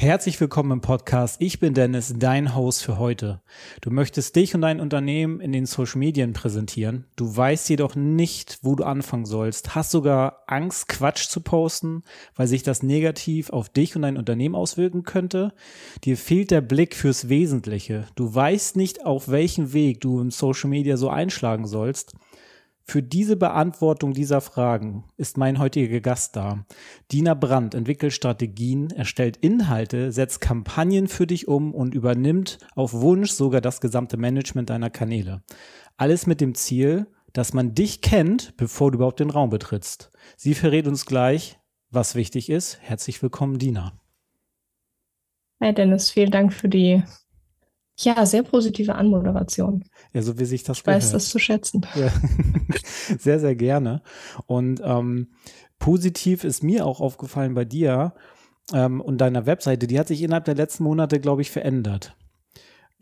Herzlich willkommen im Podcast. Ich bin Dennis, dein Host für heute. Du möchtest dich und dein Unternehmen in den Social Medien präsentieren. Du weißt jedoch nicht, wo du anfangen sollst. Hast sogar Angst, Quatsch zu posten, weil sich das negativ auf dich und dein Unternehmen auswirken könnte. Dir fehlt der Blick fürs Wesentliche. Du weißt nicht, auf welchen Weg du in Social Media so einschlagen sollst. Für diese Beantwortung dieser Fragen ist mein heutiger Gast da. Dina Brandt entwickelt Strategien, erstellt Inhalte, setzt Kampagnen für dich um und übernimmt auf Wunsch sogar das gesamte Management deiner Kanäle. Alles mit dem Ziel, dass man dich kennt, bevor du überhaupt den Raum betrittst. Sie verrät uns gleich, was wichtig ist. Herzlich willkommen, Dina. Hi Dennis, vielen Dank für die ja, sehr positive Anmoderation. Ja, so wie sich das Ich gehört. weiß das zu schätzen. Ja. sehr, sehr gerne. Und ähm, positiv ist mir auch aufgefallen bei dir ähm, und deiner Webseite, die hat sich innerhalb der letzten Monate, glaube ich, verändert.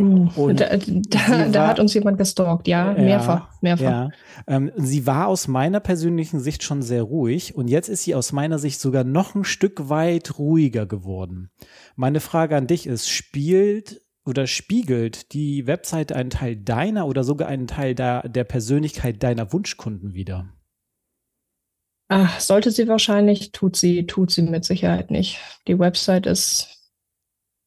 Uh, und da, da, da hat uns jemand gestalkt, ja, ja mehrfach, mehrfach. Ja. Ähm, sie war aus meiner persönlichen Sicht schon sehr ruhig und jetzt ist sie aus meiner Sicht sogar noch ein Stück weit ruhiger geworden. Meine Frage an dich ist, spielt oder spiegelt die Webseite einen Teil deiner oder sogar einen Teil der, der Persönlichkeit deiner Wunschkunden wider? Ach, sollte sie wahrscheinlich, tut sie, tut sie mit Sicherheit nicht. Die Website ist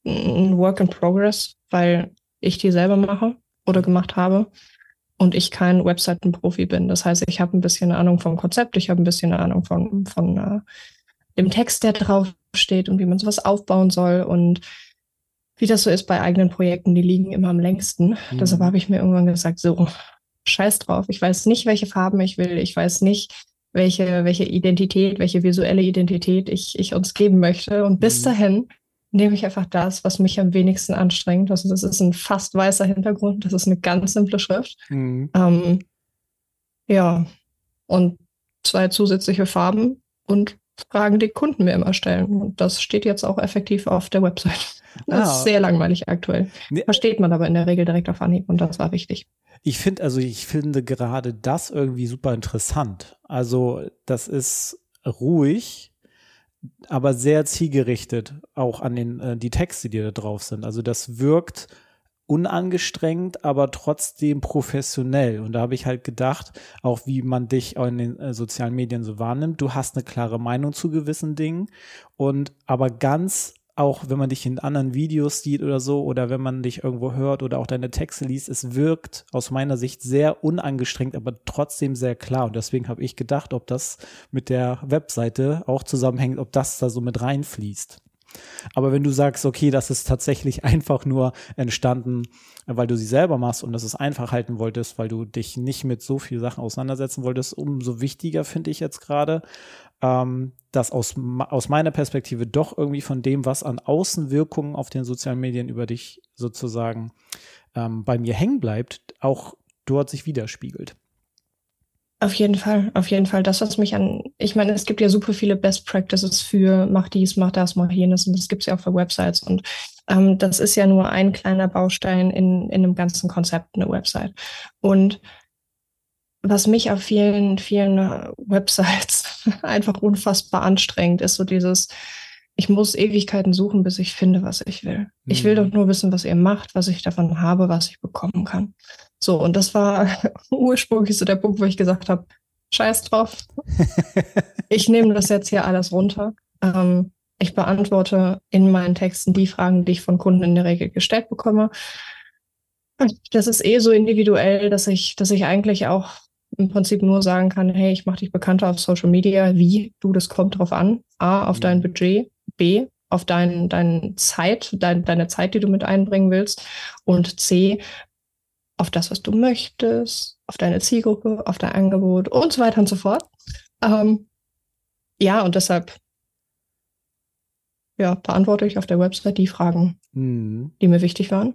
ein Work in Progress, weil ich die selber mache oder gemacht habe und ich kein Webseitenprofi bin. Das heißt, ich habe ein bisschen Ahnung vom Konzept, ich habe ein bisschen Ahnung von, von uh, dem Text, der drauf steht und wie man sowas aufbauen soll und wie das so ist bei eigenen Projekten, die liegen immer am längsten. Mhm. Deshalb habe ich mir irgendwann gesagt, so, scheiß drauf. Ich weiß nicht, welche Farben ich will. Ich weiß nicht, welche, welche Identität, welche visuelle Identität ich, ich uns geben möchte. Und bis mhm. dahin nehme ich einfach das, was mich am wenigsten anstrengt. Also das ist ein fast weißer Hintergrund. Das ist eine ganz simple Schrift. Mhm. Ähm, ja, und zwei zusätzliche Farben und Fragen, die Kunden mir immer stellen. Und das steht jetzt auch effektiv auf der Website. Das ah. ist sehr langweilig aktuell. Nee. Versteht man aber in der Regel direkt auf Anhieb und das war wichtig. Ich finde, also ich finde gerade das irgendwie super interessant. Also das ist ruhig, aber sehr zielgerichtet auch an den äh, die Texte, die da drauf sind. Also das wirkt unangestrengt, aber trotzdem professionell. Und da habe ich halt gedacht, auch wie man dich in den äh, sozialen Medien so wahrnimmt, du hast eine klare Meinung zu gewissen Dingen und aber ganz auch wenn man dich in anderen Videos sieht oder so, oder wenn man dich irgendwo hört oder auch deine Texte liest, es wirkt aus meiner Sicht sehr unangestrengt, aber trotzdem sehr klar. Und deswegen habe ich gedacht, ob das mit der Webseite auch zusammenhängt, ob das da so mit reinfließt. Aber wenn du sagst, okay, das ist tatsächlich einfach nur entstanden, weil du sie selber machst und das es einfach halten wolltest, weil du dich nicht mit so viel Sachen auseinandersetzen wolltest, umso wichtiger finde ich jetzt gerade, ähm, dass aus, aus meiner Perspektive doch irgendwie von dem, was an Außenwirkungen auf den sozialen Medien über dich sozusagen ähm, bei mir hängen bleibt, auch dort sich widerspiegelt. Auf jeden Fall, auf jeden Fall. Das, was mich an, ich meine, es gibt ja super viele Best Practices für mach dies, mach das, mach jenes und das gibt es ja auch für Websites und ähm, das ist ja nur ein kleiner Baustein in, in einem ganzen Konzept, eine Website. Und was mich auf vielen, vielen Websites einfach unfassbar anstrengt, ist so dieses, ich muss Ewigkeiten suchen, bis ich finde, was ich will. Mhm. Ich will mhm. doch nur wissen, was ihr macht, was ich davon habe, was ich bekommen kann. So, und das war ursprünglich so der Punkt, wo ich gesagt habe, scheiß drauf. ich nehme das jetzt hier alles runter. Ähm, ich beantworte in meinen Texten die Fragen, die ich von Kunden in der Regel gestellt bekomme. Das ist eh so individuell, dass ich, dass ich eigentlich auch im Prinzip nur sagen kann, hey, ich mache dich bekannter auf Social Media. Wie? Du, das kommt drauf an. A, auf dein mhm. Budget. B, auf dein, deine Zeit, dein, deine Zeit, die du mit einbringen willst. Und C, auf das, was du möchtest, auf deine Zielgruppe, auf dein Angebot und so weiter und so fort. Ähm, ja, und deshalb ja, beantworte ich auf der Website die Fragen, mhm. die mir wichtig waren.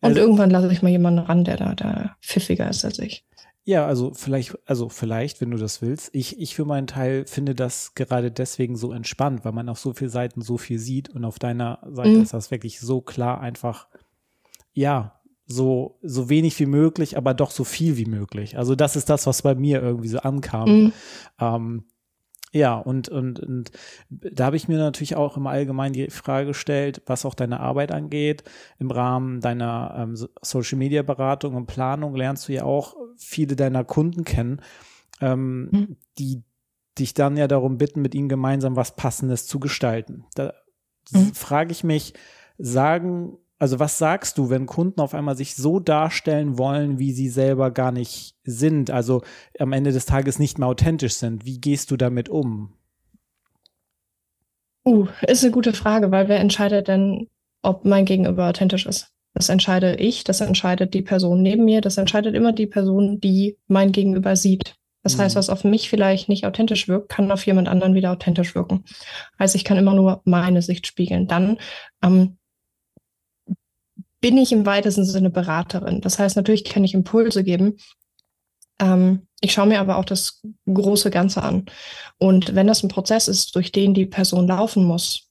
Und also, irgendwann lasse ich mal jemanden ran, der da, da pfiffiger ist als ich. Ja, also vielleicht, also vielleicht, wenn du das willst. Ich, ich für meinen Teil finde das gerade deswegen so entspannt, weil man auf so vielen Seiten so viel sieht und auf deiner Seite mhm. ist das wirklich so klar einfach, ja, so, so wenig wie möglich, aber doch so viel wie möglich. Also das ist das, was bei mir irgendwie so ankam. Mhm. Ähm, ja, und, und, und da habe ich mir natürlich auch im Allgemeinen die Frage gestellt, was auch deine Arbeit angeht. Im Rahmen deiner ähm, Social Media Beratung und Planung lernst du ja auch viele deiner Kunden kennen, ähm, mhm. die dich dann ja darum bitten, mit ihnen gemeinsam was Passendes zu gestalten. Da mhm. frage ich mich, sagen also was sagst du, wenn Kunden auf einmal sich so darstellen wollen, wie sie selber gar nicht sind, also am Ende des Tages nicht mehr authentisch sind? Wie gehst du damit um? Uh, ist eine gute Frage, weil wer entscheidet denn, ob mein Gegenüber authentisch ist? Das entscheide ich, das entscheidet die Person neben mir, das entscheidet immer die Person, die mein Gegenüber sieht. Das mhm. heißt, was auf mich vielleicht nicht authentisch wirkt, kann auf jemand anderen wieder authentisch wirken. Also ich kann immer nur meine Sicht spiegeln. Dann ähm, bin ich im weitesten Sinne Beraterin. Das heißt, natürlich kann ich Impulse geben. Ähm, ich schaue mir aber auch das große Ganze an. Und wenn das ein Prozess ist, durch den die Person laufen muss,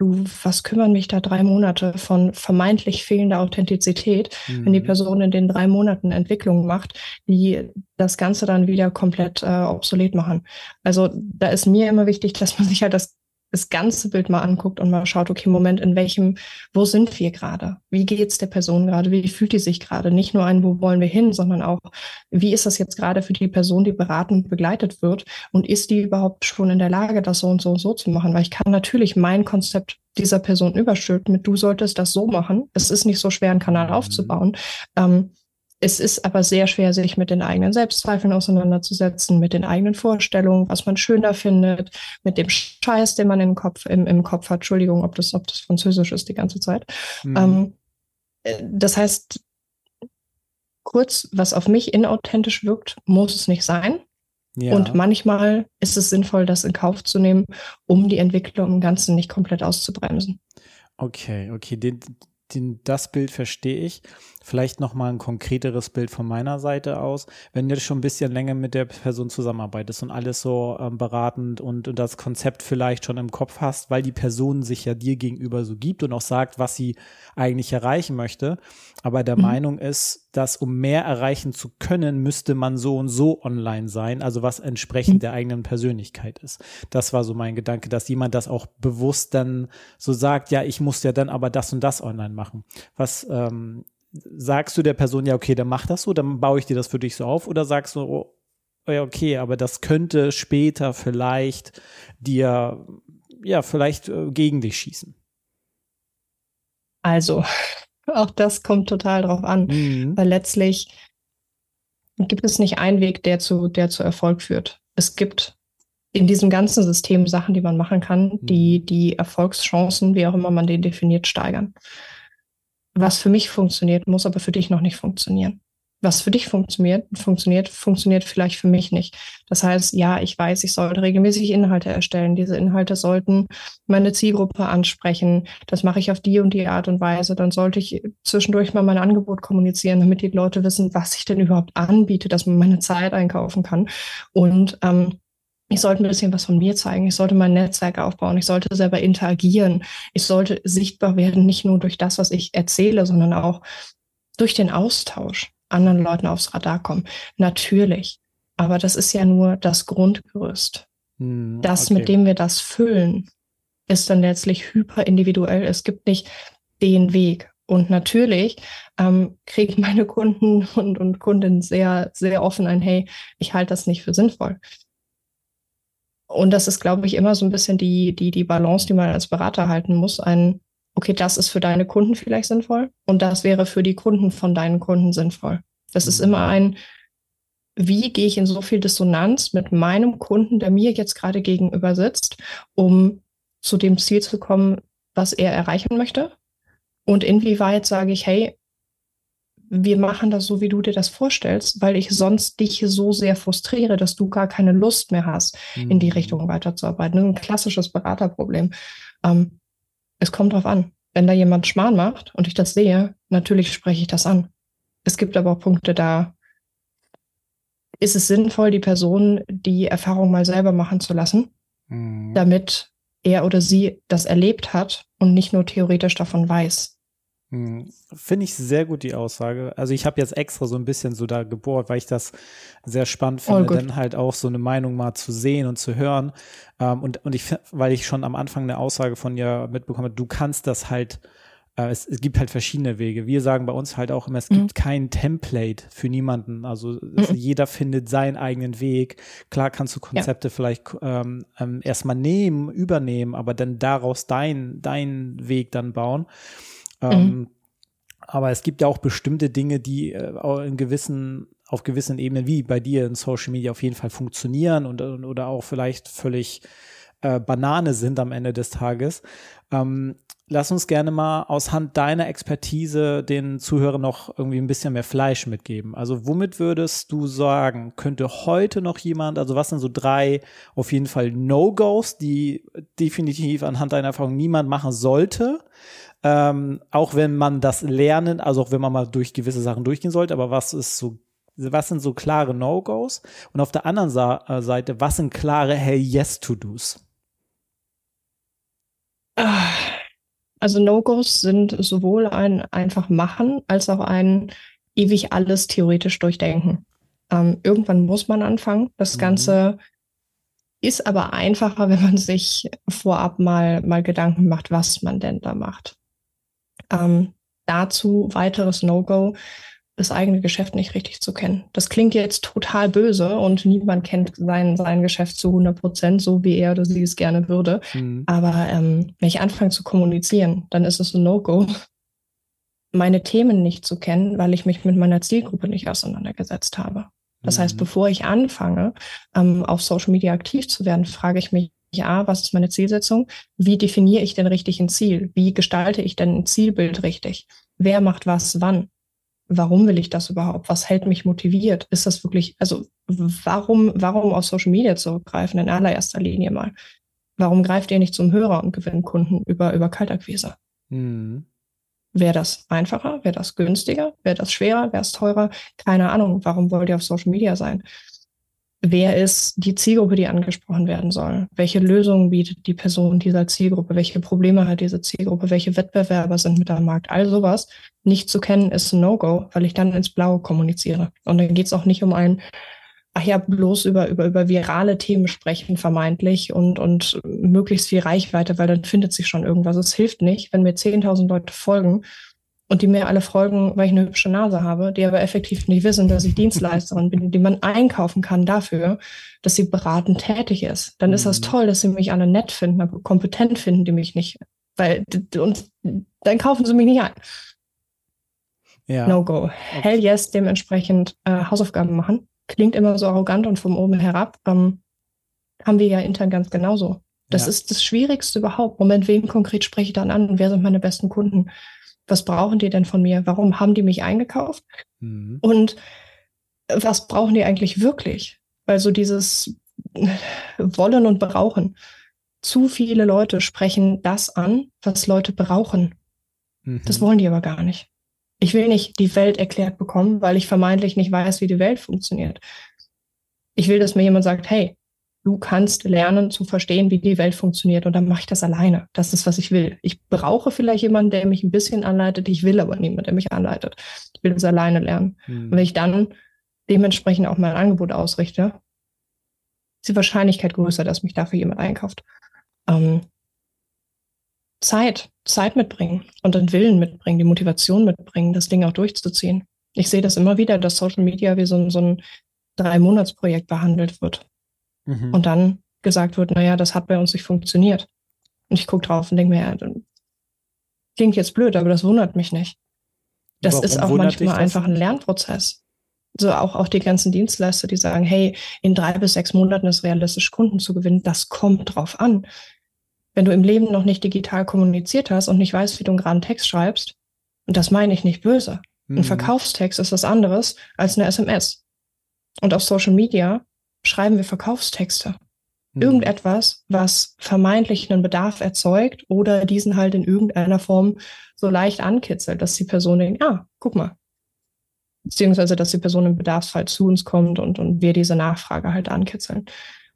du, was kümmern mich da drei Monate von vermeintlich fehlender Authentizität, mhm. wenn die mhm. Person in den drei Monaten Entwicklung macht, die das Ganze dann wieder komplett äh, obsolet machen. Also da ist mir immer wichtig, dass man sich halt das das ganze Bild mal anguckt und mal schaut, okay, Moment, in welchem, wo sind wir gerade? Wie geht's der Person gerade? Wie fühlt die sich gerade? Nicht nur ein, wo wollen wir hin, sondern auch, wie ist das jetzt gerade für die Person, die beratend begleitet wird? Und ist die überhaupt schon in der Lage, das so und so und so zu machen? Weil ich kann natürlich mein Konzept dieser Person überstülpen mit, du solltest das so machen. Es ist nicht so schwer, einen Kanal mhm. aufzubauen. Ähm, es ist aber sehr schwer, sich mit den eigenen Selbstzweifeln auseinanderzusetzen, mit den eigenen Vorstellungen, was man schöner findet, mit dem Scheiß, den man im Kopf, im, im Kopf hat. Entschuldigung, ob das, ob das Französisch ist die ganze Zeit. Mhm. Ähm, äh, das heißt, kurz, was auf mich inauthentisch wirkt, muss es nicht sein. Ja. Und manchmal ist es sinnvoll, das in Kauf zu nehmen, um die Entwicklung im Ganzen nicht komplett auszubremsen. Okay, okay. Den, den, das Bild verstehe ich. Vielleicht noch mal ein konkreteres Bild von meiner Seite aus. Wenn du schon ein bisschen länger mit der Person zusammenarbeitest und alles so ähm, beratend und, und das Konzept vielleicht schon im Kopf hast, weil die Person sich ja dir gegenüber so gibt und auch sagt, was sie eigentlich erreichen möchte, aber der mhm. Meinung ist, dass um mehr erreichen zu können, müsste man so und so online sein, also was entsprechend mhm. der eigenen Persönlichkeit ist. Das war so mein Gedanke, dass jemand das auch bewusst dann so sagt, ja, ich muss ja dann aber das und das online machen. Was ähm, sagst du der Person, ja, okay, dann mach das so, dann baue ich dir das für dich so auf, oder sagst du, oh, ja, okay, aber das könnte später vielleicht dir, ja, vielleicht äh, gegen dich schießen? Also, auch das kommt total drauf an, mhm. weil letztlich gibt es nicht einen Weg, der zu, der zu Erfolg führt. Es gibt in diesem ganzen System Sachen, die man machen kann, die mhm. die Erfolgschancen, wie auch immer man den definiert, steigern was für mich funktioniert, muss aber für dich noch nicht funktionieren. Was für dich funktioniert, funktioniert, funktioniert vielleicht für mich nicht. Das heißt, ja, ich weiß, ich sollte regelmäßig Inhalte erstellen. Diese Inhalte sollten meine Zielgruppe ansprechen. Das mache ich auf die und die Art und Weise. Dann sollte ich zwischendurch mal mein Angebot kommunizieren, damit die Leute wissen, was ich denn überhaupt anbiete, dass man meine Zeit einkaufen kann. Und ähm, ich sollte ein bisschen was von mir zeigen, ich sollte mein Netzwerk aufbauen, ich sollte selber interagieren, ich sollte sichtbar werden, nicht nur durch das, was ich erzähle, sondern auch durch den Austausch anderen Leuten aufs Radar kommen. Natürlich. Aber das ist ja nur das Grundgerüst. Hm, das, okay. mit dem wir das füllen, ist dann letztlich hyper individuell. Es gibt nicht den Weg. Und natürlich ähm, kriegen meine Kunden und, und Kundinnen sehr, sehr offen ein, hey, ich halte das nicht für sinnvoll. Und das ist, glaube ich, immer so ein bisschen die, die, die Balance, die man als Berater halten muss. Ein, okay, das ist für deine Kunden vielleicht sinnvoll und das wäre für die Kunden von deinen Kunden sinnvoll. Das ist immer ein, wie gehe ich in so viel Dissonanz mit meinem Kunden, der mir jetzt gerade gegenüber sitzt, um zu dem Ziel zu kommen, was er erreichen möchte? Und inwieweit sage ich, hey, wir machen das so, wie du dir das vorstellst, weil ich sonst dich so sehr frustriere, dass du gar keine Lust mehr hast, mhm. in die mhm. Richtung weiterzuarbeiten. Das ist ein klassisches Beraterproblem. Ähm, es kommt drauf an. Wenn da jemand Schmarrn macht und ich das sehe, natürlich spreche ich das an. Es gibt aber auch Punkte, da ist es sinnvoll, die Person die Erfahrung mal selber machen zu lassen, mhm. damit er oder sie das erlebt hat und nicht nur theoretisch davon weiß. Hm, finde ich sehr gut die Aussage. Also ich habe jetzt extra so ein bisschen so da gebohrt, weil ich das sehr spannend finde, oh, dann halt auch so eine Meinung mal zu sehen und zu hören. Ähm, und, und ich, weil ich schon am Anfang eine Aussage von dir mitbekomme, du kannst das halt, äh, es, es gibt halt verschiedene Wege. Wir sagen bei uns halt auch immer, es mhm. gibt kein Template für niemanden. Also mhm. jeder findet seinen eigenen Weg. Klar kannst du Konzepte ja. vielleicht ähm, ähm, erstmal nehmen, übernehmen, aber dann daraus dein, deinen Weg dann bauen. Mhm. Ähm, aber es gibt ja auch bestimmte Dinge, die äh, in gewissen, auf gewissen Ebenen, wie bei dir in Social Media auf jeden Fall funktionieren und, oder auch vielleicht völlig äh, Banane sind am Ende des Tages. Ähm, lass uns gerne mal aus Hand deiner Expertise den Zuhörern noch irgendwie ein bisschen mehr Fleisch mitgeben. Also womit würdest du sagen, könnte heute noch jemand, also was sind so drei auf jeden Fall No-Gos, die definitiv anhand deiner Erfahrung niemand machen sollte? Ähm, auch wenn man das lernen, also auch wenn man mal durch gewisse Sachen durchgehen sollte, aber was ist so, was sind so klare No-Gos? Und auf der anderen Sa äh, Seite, was sind klare Hey Yes-To-Dos? Also No-Gos sind sowohl ein einfach machen als auch ein ewig alles theoretisch durchdenken. Ähm, irgendwann muss man anfangen. Das mhm. Ganze ist aber einfacher, wenn man sich vorab mal, mal Gedanken macht, was man denn da macht. Ähm, dazu weiteres No-Go, das eigene Geschäft nicht richtig zu kennen. Das klingt jetzt total böse und niemand kennt sein, sein Geschäft zu 100 Prozent, so wie er oder sie es gerne würde. Mhm. Aber ähm, wenn ich anfange zu kommunizieren, dann ist es ein No-Go, meine Themen nicht zu kennen, weil ich mich mit meiner Zielgruppe nicht auseinandergesetzt habe. Das mhm. heißt, bevor ich anfange, ähm, auf Social Media aktiv zu werden, frage ich mich, ja, was ist meine Zielsetzung? Wie definiere ich denn richtig ein Ziel? Wie gestalte ich denn ein Zielbild richtig? Wer macht was wann? Warum will ich das überhaupt? Was hält mich motiviert? Ist das wirklich, also warum, warum auf Social Media zurückgreifen in allererster Linie mal? Warum greift ihr nicht zum Hörer und gewinnt Kunden über, über Kaltakquise? Mhm. Wäre das einfacher? Wäre das günstiger? Wäre das schwerer? Wäre es teurer? Keine Ahnung. Warum wollt ihr auf Social Media sein? Wer ist die Zielgruppe, die angesprochen werden soll? Welche Lösungen bietet die Person dieser Zielgruppe? Welche Probleme hat diese Zielgruppe? Welche Wettbewerber sind mit am Markt? All sowas nicht zu kennen ist ein No-Go, weil ich dann ins Blaue kommuniziere. Und dann geht es auch nicht um ein, ach ja, bloß über, über, über virale Themen sprechen, vermeintlich, und, und möglichst viel Reichweite, weil dann findet sich schon irgendwas. Es hilft nicht, wenn mir 10.000 Leute folgen und die mir alle folgen, weil ich eine hübsche Nase habe, die aber effektiv nicht wissen, dass ich Dienstleisterin bin, die man einkaufen kann dafür, dass sie beratend tätig ist. Dann ist das mhm. toll, dass sie mich alle nett finden, aber kompetent finden die mich nicht. Weil, und dann kaufen sie mich nicht ein. Ja. No go. Okay. Hell yes, dementsprechend äh, Hausaufgaben machen. Klingt immer so arrogant und vom oben herab. Ähm, haben wir ja intern ganz genauso. Das ja. ist das Schwierigste überhaupt. Moment, wen konkret spreche ich dann an? Wer sind meine besten Kunden? Was brauchen die denn von mir? Warum haben die mich eingekauft? Mhm. Und was brauchen die eigentlich wirklich? Weil so dieses Wollen und Brauchen. Zu viele Leute sprechen das an, was Leute brauchen. Mhm. Das wollen die aber gar nicht. Ich will nicht die Welt erklärt bekommen, weil ich vermeintlich nicht weiß, wie die Welt funktioniert. Ich will, dass mir jemand sagt, hey, du kannst lernen zu verstehen, wie die Welt funktioniert und dann mache ich das alleine. Das ist, was ich will. Ich brauche vielleicht jemanden, der mich ein bisschen anleitet. Ich will aber niemanden, der mich anleitet. Ich will es alleine lernen. Mhm. Und wenn ich dann dementsprechend auch mein Angebot ausrichte, ist die Wahrscheinlichkeit größer, dass mich dafür jemand einkauft. Ähm, Zeit, Zeit mitbringen und den Willen mitbringen, die Motivation mitbringen, das Ding auch durchzuziehen. Ich sehe das immer wieder, dass Social Media wie so, so ein Drei-Monats-Projekt behandelt wird mhm. und dann gesagt wird, naja, das hat bei uns nicht funktioniert. Und ich gucke drauf und denke mir, ja, klingt jetzt blöd, aber das wundert mich nicht. Das Warum ist auch manchmal einfach ein Lernprozess. So auch, auch die ganzen Dienstleister, die sagen, hey, in drei bis sechs Monaten ist realistisch, Kunden zu gewinnen, das kommt drauf an. Wenn du im Leben noch nicht digital kommuniziert hast und nicht weißt, wie du einen geraden Text schreibst, und das meine ich nicht böse, Mhm. Ein Verkaufstext ist was anderes als eine SMS. Und auf Social Media schreiben wir Verkaufstexte. Mhm. Irgendetwas, was vermeintlich einen Bedarf erzeugt oder diesen halt in irgendeiner Form so leicht ankitzelt, dass die Person denkt, ah, guck mal. Beziehungsweise, dass die Person im Bedarfsfall zu uns kommt und, und wir diese Nachfrage halt ankitzeln.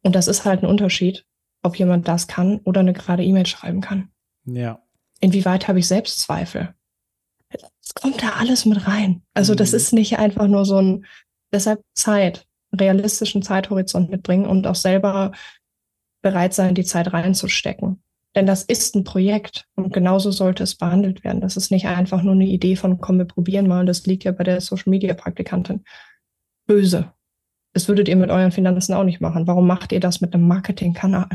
Und das ist halt ein Unterschied, ob jemand das kann oder eine gerade E-Mail schreiben kann. Ja. Inwieweit habe ich Selbstzweifel? Es kommt da alles mit rein. Also das mhm. ist nicht einfach nur so ein, deshalb Zeit, realistischen Zeithorizont mitbringen und auch selber bereit sein, die Zeit reinzustecken. Denn das ist ein Projekt und genauso sollte es behandelt werden. Das ist nicht einfach nur eine Idee von, komm, wir probieren mal. Das liegt ja bei der Social Media Praktikantin. Böse. Das würdet ihr mit euren Finanzen auch nicht machen. Warum macht ihr das mit einem Marketingkanal?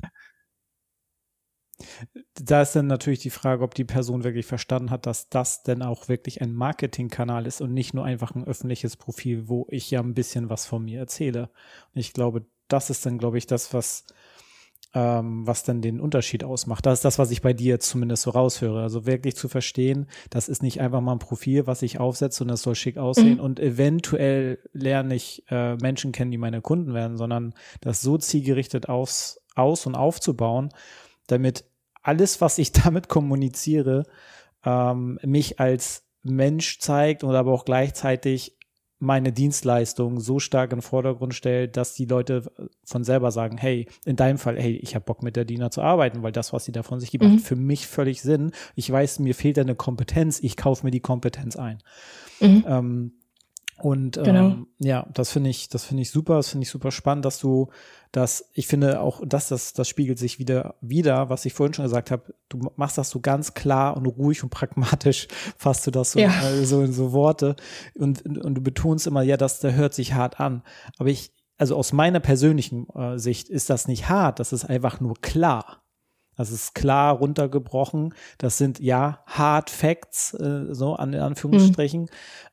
Da ist dann natürlich die Frage, ob die Person wirklich verstanden hat, dass das denn auch wirklich ein Marketingkanal ist und nicht nur einfach ein öffentliches Profil, wo ich ja ein bisschen was von mir erzähle. Und ich glaube, das ist dann, glaube ich, das, was ähm, was dann den Unterschied ausmacht. Das ist das, was ich bei dir zumindest so raushöre. Also wirklich zu verstehen, das ist nicht einfach mal ein Profil, was ich aufsetze und das soll schick aussehen mhm. und eventuell lerne ich äh, Menschen kennen, die meine Kunden werden, sondern das so zielgerichtet aus, aus und aufzubauen, damit alles, was ich damit kommuniziere, ähm, mich als Mensch zeigt und aber auch gleichzeitig meine Dienstleistung so stark in den Vordergrund stellt, dass die Leute von selber sagen, hey, in deinem Fall, hey, ich habe Bock mit der Dina zu arbeiten, weil das, was sie da von sich gibt, mhm. macht für mich völlig Sinn. Ich weiß, mir fehlt eine Kompetenz, ich kaufe mir die Kompetenz ein. Mhm. Ähm, und genau. ähm, ja, das finde ich, das finde ich super, das finde ich super spannend, dass du das, ich finde auch, dass das, das spiegelt sich wieder, wieder, was ich vorhin schon gesagt habe, du machst das so ganz klar und ruhig und pragmatisch, fasst du das so, ja. äh, so in so Worte und, und du betonst immer, ja, das, der hört sich hart an. Aber ich, also aus meiner persönlichen äh, Sicht ist das nicht hart, das ist einfach nur klar. Das ist klar runtergebrochen. Das sind ja Hard Facts, äh, so an Anführungsstrichen. Mhm.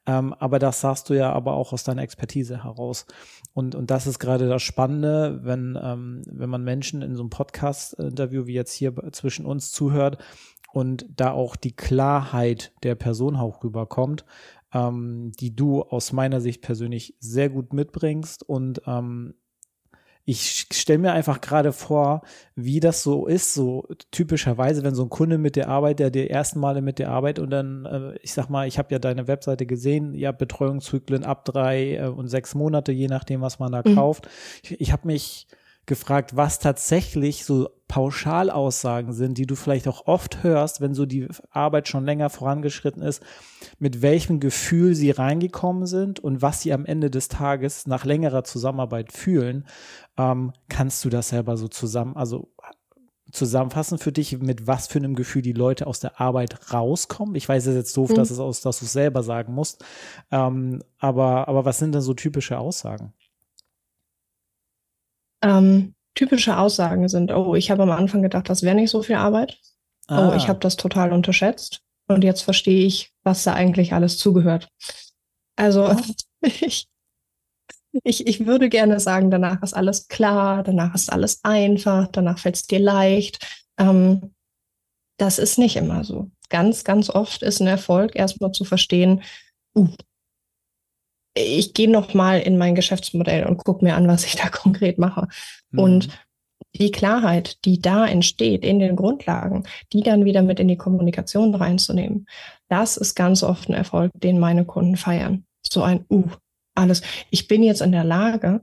Ähm, aber das sagst du ja aber auch aus deiner Expertise heraus. Und, und das ist gerade das Spannende, wenn, ähm, wenn man Menschen in so einem Podcast-Interview wie jetzt hier zwischen uns zuhört und da auch die Klarheit der Person auch rüberkommt, ähm, die du aus meiner Sicht persönlich sehr gut mitbringst und ähm, ich stelle mir einfach gerade vor, wie das so ist, so typischerweise, wenn so ein Kunde mit der Arbeit, der die ersten Male mit der Arbeit und dann, äh, ich sag mal, ich habe ja deine Webseite gesehen, ja, Betreuungszyklen ab drei äh, und sechs Monate, je nachdem, was man da mhm. kauft. Ich, ich habe mich gefragt, was tatsächlich so Pauschalaussagen sind, die du vielleicht auch oft hörst, wenn so die Arbeit schon länger vorangeschritten ist, mit welchem Gefühl sie reingekommen sind und was sie am Ende des Tages nach längerer Zusammenarbeit fühlen. Ähm, kannst du das selber so zusammen, also zusammenfassen für dich, mit was für einem Gefühl die Leute aus der Arbeit rauskommen? Ich weiß es jetzt doof, mhm. dass es aus, dass du es selber sagen musst. Ähm, aber, aber was sind denn so typische Aussagen? Ähm, typische Aussagen sind, oh, ich habe am Anfang gedacht, das wäre nicht so viel Arbeit. Ah. Oh, ich habe das total unterschätzt. Und jetzt verstehe ich, was da eigentlich alles zugehört. Also ich, ich, ich würde gerne sagen, danach ist alles klar, danach ist alles einfach, danach fällt es dir leicht. Ähm, das ist nicht immer so. Ganz, ganz oft ist ein Erfolg erstmal zu verstehen, uh, ich gehe noch mal in mein Geschäftsmodell und gucke mir an, was ich da konkret mache. Mhm. Und die Klarheit, die da entsteht in den Grundlagen, die dann wieder mit in die Kommunikation reinzunehmen, das ist ganz oft ein Erfolg, den meine Kunden feiern. So ein, uh, alles. Ich bin jetzt in der Lage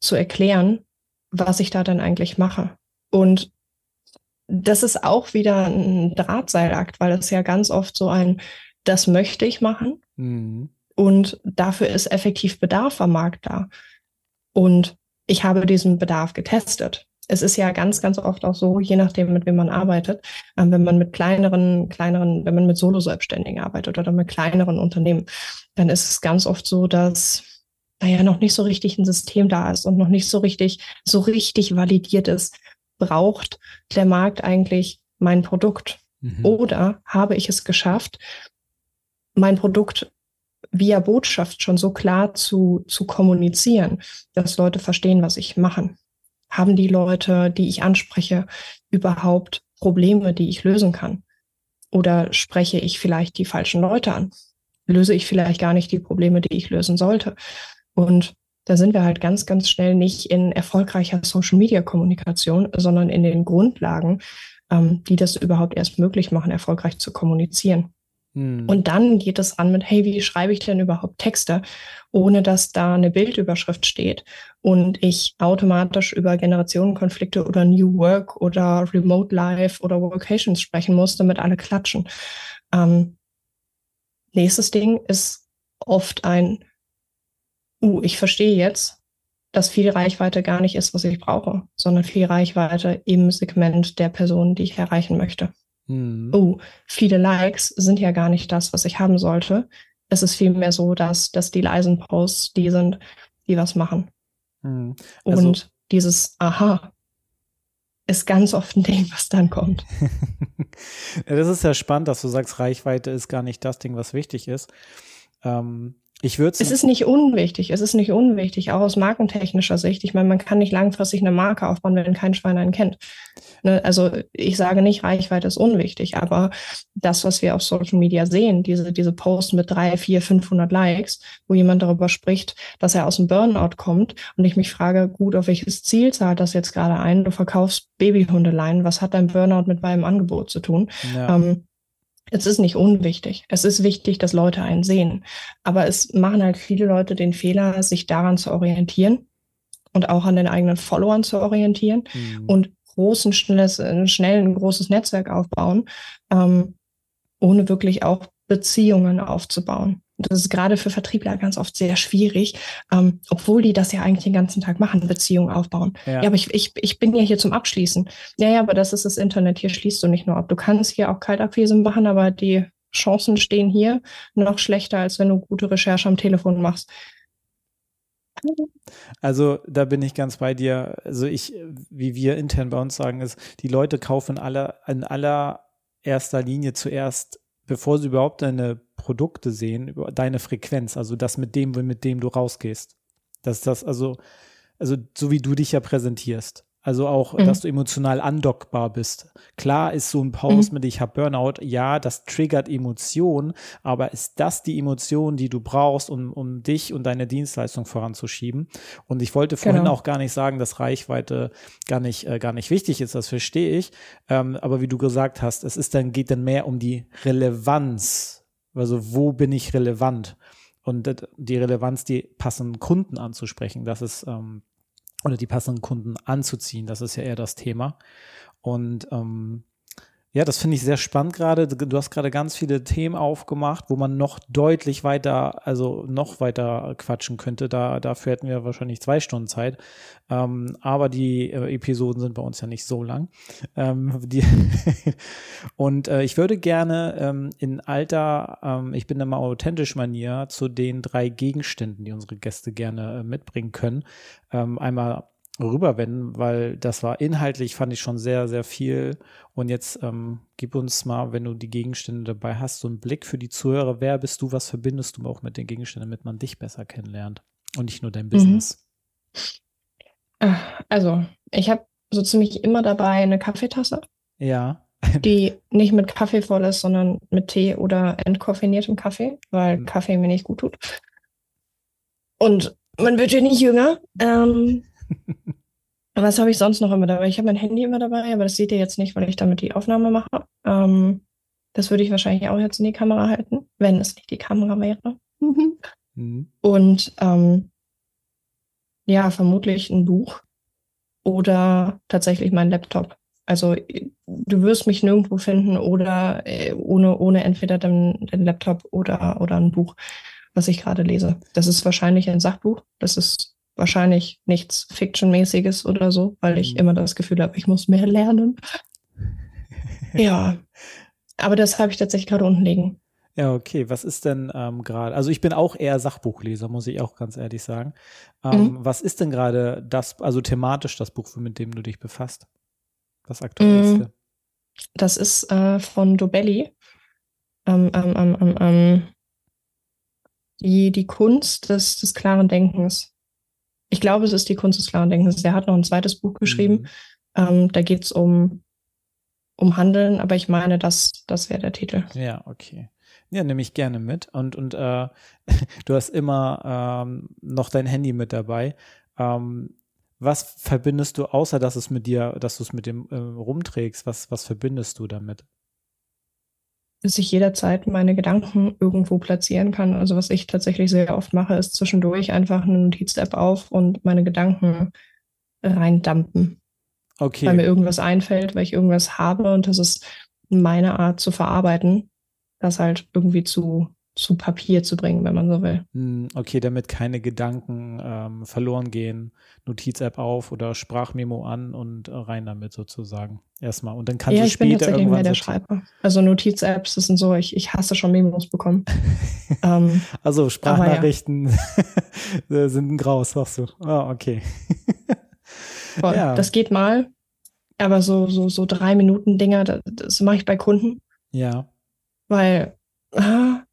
zu erklären, was ich da dann eigentlich mache. Und das ist auch wieder ein Drahtseilakt, weil es ja ganz oft so ein, das möchte ich machen. Mhm. Und dafür ist effektiv Bedarf am Markt da. Und ich habe diesen Bedarf getestet. Es ist ja ganz, ganz oft auch so, je nachdem, mit wem man arbeitet, ähm, wenn man mit kleineren, kleineren, wenn man mit Solo-Selbstständigen arbeitet oder mit kleineren Unternehmen, dann ist es ganz oft so, dass da ja noch nicht so richtig ein System da ist und noch nicht so richtig, so richtig validiert ist. Braucht der Markt eigentlich mein Produkt? Mhm. Oder habe ich es geschafft, mein Produkt via Botschaft schon so klar zu, zu kommunizieren, dass Leute verstehen, was ich mache. Haben die Leute, die ich anspreche, überhaupt Probleme, die ich lösen kann? Oder spreche ich vielleicht die falschen Leute an? löse ich vielleicht gar nicht die Probleme, die ich lösen sollte. Und da sind wir halt ganz, ganz schnell nicht in erfolgreicher Social-Media-Kommunikation, sondern in den Grundlagen, ähm, die das überhaupt erst möglich machen, erfolgreich zu kommunizieren. Hm. Und dann geht es an mit, hey, wie schreibe ich denn überhaupt Texte, ohne dass da eine Bildüberschrift steht und ich automatisch über Generationenkonflikte oder New Work oder Remote Life oder Vocations sprechen muss, damit alle klatschen. Ähm, nächstes Ding ist oft ein, uh, ich verstehe jetzt, dass viel Reichweite gar nicht ist, was ich brauche, sondern viel Reichweite im Segment der Person, die ich erreichen möchte. Mhm. Oh, viele Likes sind ja gar nicht das, was ich haben sollte. Es ist vielmehr so, dass, dass die leisen Posts die sind, die was machen. Mhm. Also, Und dieses Aha ist ganz oft ein Ding, was dann kommt. das ist ja spannend, dass du sagst, Reichweite ist gar nicht das Ding, was wichtig ist. Ähm, ich würde es ist nicht unwichtig, es ist nicht unwichtig, auch aus markentechnischer Sicht. Ich meine, man kann nicht langfristig eine Marke aufbauen, wenn kein Schwein einen kennt. Ne? Also ich sage nicht, Reichweite ist unwichtig, aber das, was wir auf Social Media sehen, diese, diese Posts mit drei, vier, 500 Likes, wo jemand darüber spricht, dass er aus dem Burnout kommt und ich mich frage, gut, auf welches Ziel zahlt das jetzt gerade ein? Du verkaufst Babyhundeleien, was hat dein Burnout mit meinem Angebot zu tun? Ja. Ähm, es ist nicht unwichtig. Es ist wichtig, dass Leute einen sehen. Aber es machen halt viele Leute den Fehler, sich daran zu orientieren und auch an den eigenen Followern zu orientieren mhm. und großen, schnelles, schnell ein großes Netzwerk aufbauen, ähm, ohne wirklich auch Beziehungen aufzubauen. Das ist gerade für Vertriebler ganz oft sehr schwierig, ähm, obwohl die das ja eigentlich den ganzen Tag machen, Beziehungen aufbauen. Ja, ja aber ich, ich, ich bin ja hier zum Abschließen. Ja, ja, aber das ist das Internet. Hier schließt du nicht nur ab. Du kannst hier auch Kaltakquise machen, aber die Chancen stehen hier noch schlechter, als wenn du gute Recherche am Telefon machst. Also da bin ich ganz bei dir. Also ich, wie wir intern bei uns sagen, ist, die Leute kaufen aller, in allererster Linie zuerst bevor sie überhaupt deine Produkte sehen, über deine Frequenz, also das mit dem, mit dem du rausgehst. Dass das, also, also so wie du dich ja präsentierst. Also auch, mhm. dass du emotional andockbar bist. Klar ist so ein Post mhm. mit ich habe Burnout, ja, das triggert Emotionen, aber ist das die Emotion, die du brauchst, um, um dich und deine Dienstleistung voranzuschieben? Und ich wollte vorhin genau. auch gar nicht sagen, dass Reichweite gar nicht, äh, gar nicht wichtig ist, das verstehe ich. Ähm, aber wie du gesagt hast, es ist dann, geht dann mehr um die Relevanz. Also wo bin ich relevant? Und die Relevanz, die passenden Kunden anzusprechen, das ist ähm, oder die passenden Kunden anzuziehen. Das ist ja eher das Thema. Und ähm, ja, das finde ich sehr spannend gerade. Du hast gerade ganz viele Themen aufgemacht, wo man noch deutlich weiter, also noch weiter quatschen könnte. Da, dafür hätten wir wahrscheinlich zwei Stunden Zeit. Ähm, aber die äh, Episoden sind bei uns ja nicht so lang. Ähm, und äh, ich würde gerne ähm, in alter, ähm, ich bin immer authentisch Manier zu den drei Gegenständen, die unsere Gäste gerne äh, mitbringen können, ähm, einmal rüberwenden, weil das war inhaltlich, fand ich schon sehr, sehr viel. Und jetzt ähm, gib uns mal, wenn du die Gegenstände dabei hast, so einen Blick für die Zuhörer. Wer bist du? Was verbindest du auch mit den Gegenständen, damit man dich besser kennenlernt und nicht nur dein Business? Mhm. Also, ich habe so ziemlich immer dabei eine Kaffeetasse. Ja. die nicht mit Kaffee voll ist, sondern mit Tee oder entkoffiniertem Kaffee, weil mhm. Kaffee mir nicht gut tut. Und man wird ja nicht jünger. Ähm, Was habe ich sonst noch immer dabei? Ich habe mein Handy immer dabei, aber das seht ihr jetzt nicht, weil ich damit die Aufnahme mache. Ähm, das würde ich wahrscheinlich auch jetzt in die Kamera halten, wenn es nicht die Kamera wäre. Mhm. Und ähm, ja, vermutlich ein Buch oder tatsächlich mein Laptop. Also du wirst mich nirgendwo finden oder äh, ohne, ohne entweder den, den Laptop oder, oder ein Buch, was ich gerade lese. Das ist wahrscheinlich ein Sachbuch. Das ist wahrscheinlich nichts Fiction-mäßiges oder so, weil ich mhm. immer das Gefühl habe, ich muss mehr lernen. ja, aber das habe ich tatsächlich gerade unten liegen. Ja, okay. Was ist denn ähm, gerade? Also ich bin auch eher Sachbuchleser, muss ich auch ganz ehrlich sagen. Ähm, mhm. Was ist denn gerade das, also thematisch das Buch, mit dem du dich befasst? Das aktuellste? Mhm. Das ist äh, von Dobelli. Ähm, ähm, ähm, ähm, die, die Kunst des, des klaren Denkens ich glaube, es ist die Kunst des klaren Denkens. Er hat noch ein zweites Buch geschrieben. Mhm. Ähm, da geht es um, um Handeln, aber ich meine, das, das wäre der Titel. Ja, okay. Ja, nehme ich gerne mit. Und, und äh, du hast immer ähm, noch dein Handy mit dabei. Ähm, was verbindest du, außer dass es mit dir, dass du es mit dem äh, rumträgst, was, was verbindest du damit? Dass ich jederzeit meine Gedanken irgendwo platzieren kann. Also was ich tatsächlich sehr oft mache, ist zwischendurch einfach eine Notiz-App auf und meine Gedanken reindampen. Okay. Weil mir irgendwas einfällt, weil ich irgendwas habe und das ist meine Art zu verarbeiten, das halt irgendwie zu zu Papier zu bringen, wenn man so will. Hm, okay, damit keine Gedanken ähm, verloren gehen. Notiz-App auf oder Sprachmemo an und rein damit sozusagen. Erstmal. Und dann kann ja, sie später bin tatsächlich irgendwann mehr der Schreiber. Also Notiz-Apps, das sind so, ich, ich hasse schon Memos bekommen. ähm, also Sprachnachrichten ja. sind ein Graus, sagst du. Ah, oh, okay. ja. Das geht mal. Aber so, so, so drei Minuten Dinger, das, das mache ich bei Kunden. Ja. Weil, ah,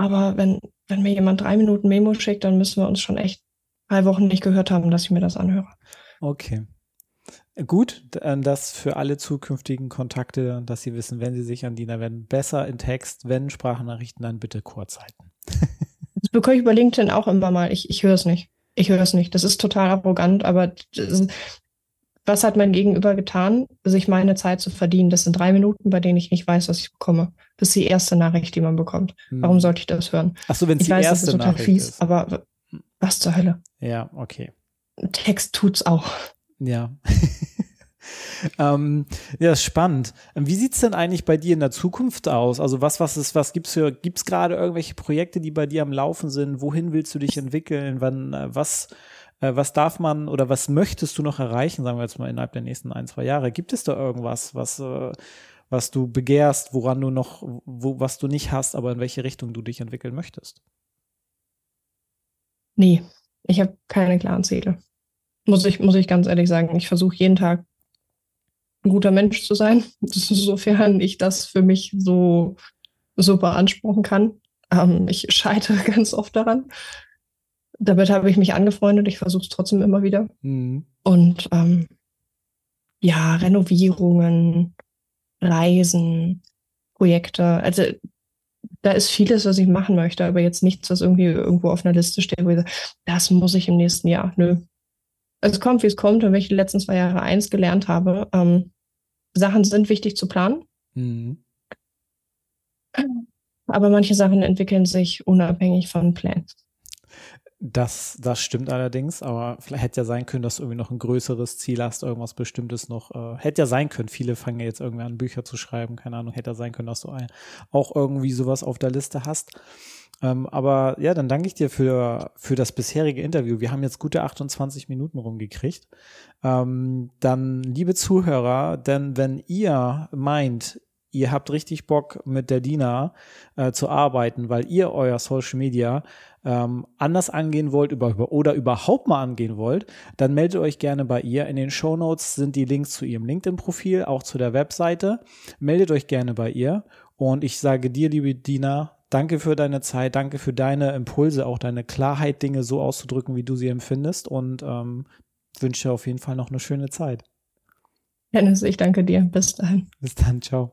aber wenn, wenn mir jemand drei Minuten Memo schickt, dann müssen wir uns schon echt drei Wochen nicht gehört haben, dass ich mir das anhöre. Okay. Gut, das für alle zukünftigen Kontakte, dass Sie wissen, wenn Sie sich an Dina wenden, besser in Text, wenn Sprachnachrichten, dann bitte kurz halten. das bekomme ich über LinkedIn auch immer mal. Ich, ich höre es nicht. Ich höre es nicht. Das ist total arrogant, aber was hat mein Gegenüber getan, sich meine Zeit zu verdienen? Das sind drei Minuten, bei denen ich nicht weiß, was ich bekomme. Das ist die erste Nachricht, die man bekommt. Hm. Warum sollte ich das hören? Ach so, wenn es die weiß, erste das ist total Nachricht fies, ist. aber was zur Hölle? Ja, okay. Text tut's auch. Ja. ähm, ja, spannend. Ähm, wie sieht's denn eigentlich bei dir in der Zukunft aus? Also was, was ist, was gibt's für, gibt's gerade irgendwelche Projekte, die bei dir am Laufen sind? Wohin willst du dich entwickeln? Wann, äh, was, äh, was darf man oder was möchtest du noch erreichen, sagen wir jetzt mal innerhalb der nächsten ein, zwei Jahre? Gibt es da irgendwas, was, äh, was du begehrst, woran du noch, wo, was du nicht hast, aber in welche Richtung du dich entwickeln möchtest? Nee, ich habe keine klaren Ziele. Muss ich, muss ich ganz ehrlich sagen. Ich versuche jeden Tag ein guter Mensch zu sein, sofern ich das für mich so, so beanspruchen kann. Ähm, ich scheitere ganz oft daran damit habe ich mich angefreundet. Ich versuche es trotzdem immer wieder. Mhm. Und ähm, ja, Renovierungen, Reisen, Projekte. Also da ist vieles, was ich machen möchte, aber jetzt nichts, was irgendwie irgendwo auf einer Liste steht, wo ich sage, das muss ich im nächsten Jahr. Nö. Es kommt, wie es kommt, und wenn ich die letzten zwei Jahre eins gelernt habe, ähm, Sachen sind wichtig zu planen. Mhm. Aber manche Sachen entwickeln sich unabhängig von Plänen. Das, das stimmt allerdings, aber vielleicht hätte ja sein können, dass du irgendwie noch ein größeres Ziel hast, irgendwas Bestimmtes noch. Äh, hätte ja sein können, viele fangen ja jetzt irgendwie an, Bücher zu schreiben, keine Ahnung, hätte ja sein können, dass du ein, auch irgendwie sowas auf der Liste hast. Ähm, aber ja, dann danke ich dir für, für das bisherige Interview. Wir haben jetzt gute 28 Minuten rumgekriegt. Ähm, dann, liebe Zuhörer, denn wenn ihr meint, ihr habt richtig Bock mit der Dina äh, zu arbeiten, weil ihr euer Social Media ähm, anders angehen wollt über, oder überhaupt mal angehen wollt, dann meldet euch gerne bei ihr. In den Show Notes sind die Links zu ihrem LinkedIn-Profil, auch zu der Webseite. Meldet euch gerne bei ihr. Und ich sage dir, liebe Dina, danke für deine Zeit, danke für deine Impulse, auch deine Klarheit, Dinge so auszudrücken, wie du sie empfindest. Und ähm, wünsche dir auf jeden Fall noch eine schöne Zeit. Dennis, ich danke dir. Bis dahin. Bis dann. Ciao.